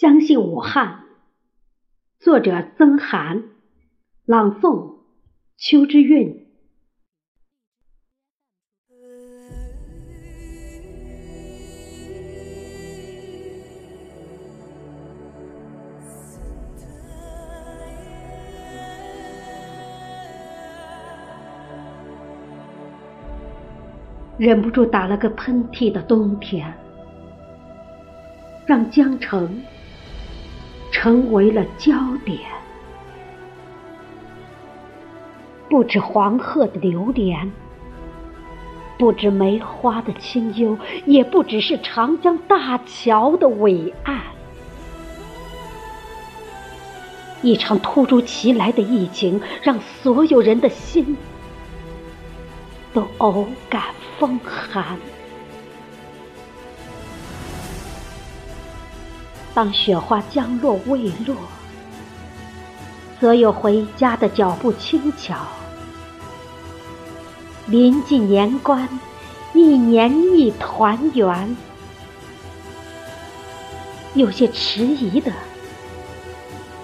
相信武汉，作者曾涵，朗诵邱之韵。忍不住打了个喷嚏的冬天，让江城成为了焦点。不止黄鹤的流连，不止梅花的清幽，也不只是长江大桥的伟岸。一场突如其来的疫情，让所有人的心都偶感。风寒。当雪花将落未落，所有回家的脚步轻巧。临近年关，一年一团圆。有些迟疑的、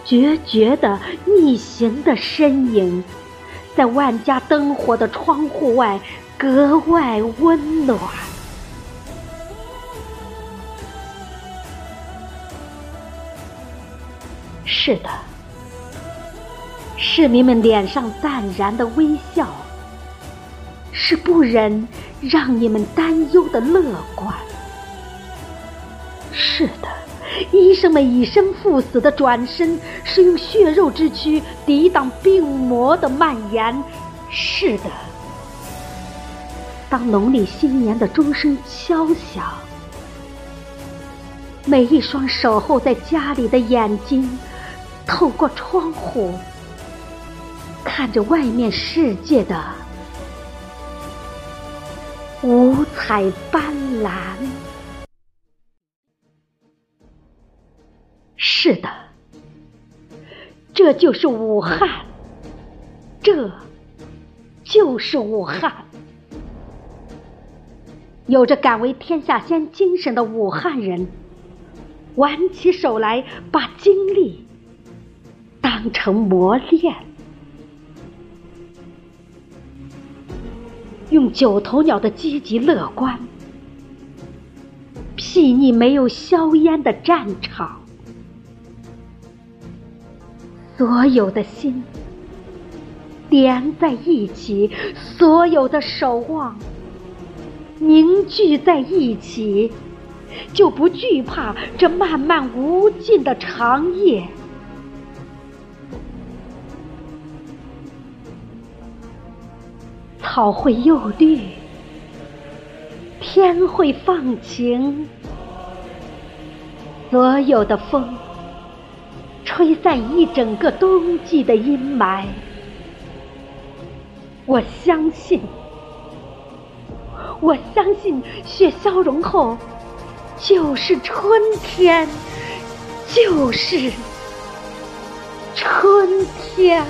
决绝的、逆行的身影，在万家灯火的窗户外。格外温暖。是的，市民们脸上淡然的微笑，是不忍让你们担忧的乐观。是的，医生们以身赴死的转身，是用血肉之躯抵挡病魔的蔓延。是的。当农历新年的钟声敲响，每一双守候在家里的眼睛，透过窗户看着外面世界的五彩斑斓。是的，这就是武汉，这就是武汉。有着敢为天下先精神的武汉人，挽起手来，把精力成磨练，用九头鸟的积极乐观，睥睨没有硝烟的战场，所有的心连在一起，所有的守望。凝聚在一起，就不惧怕这漫漫无尽的长夜。草会又绿，天会放晴，所有的风吹散一整个冬季的阴霾。我相信。我相信雪消融后就是春天，就是春天。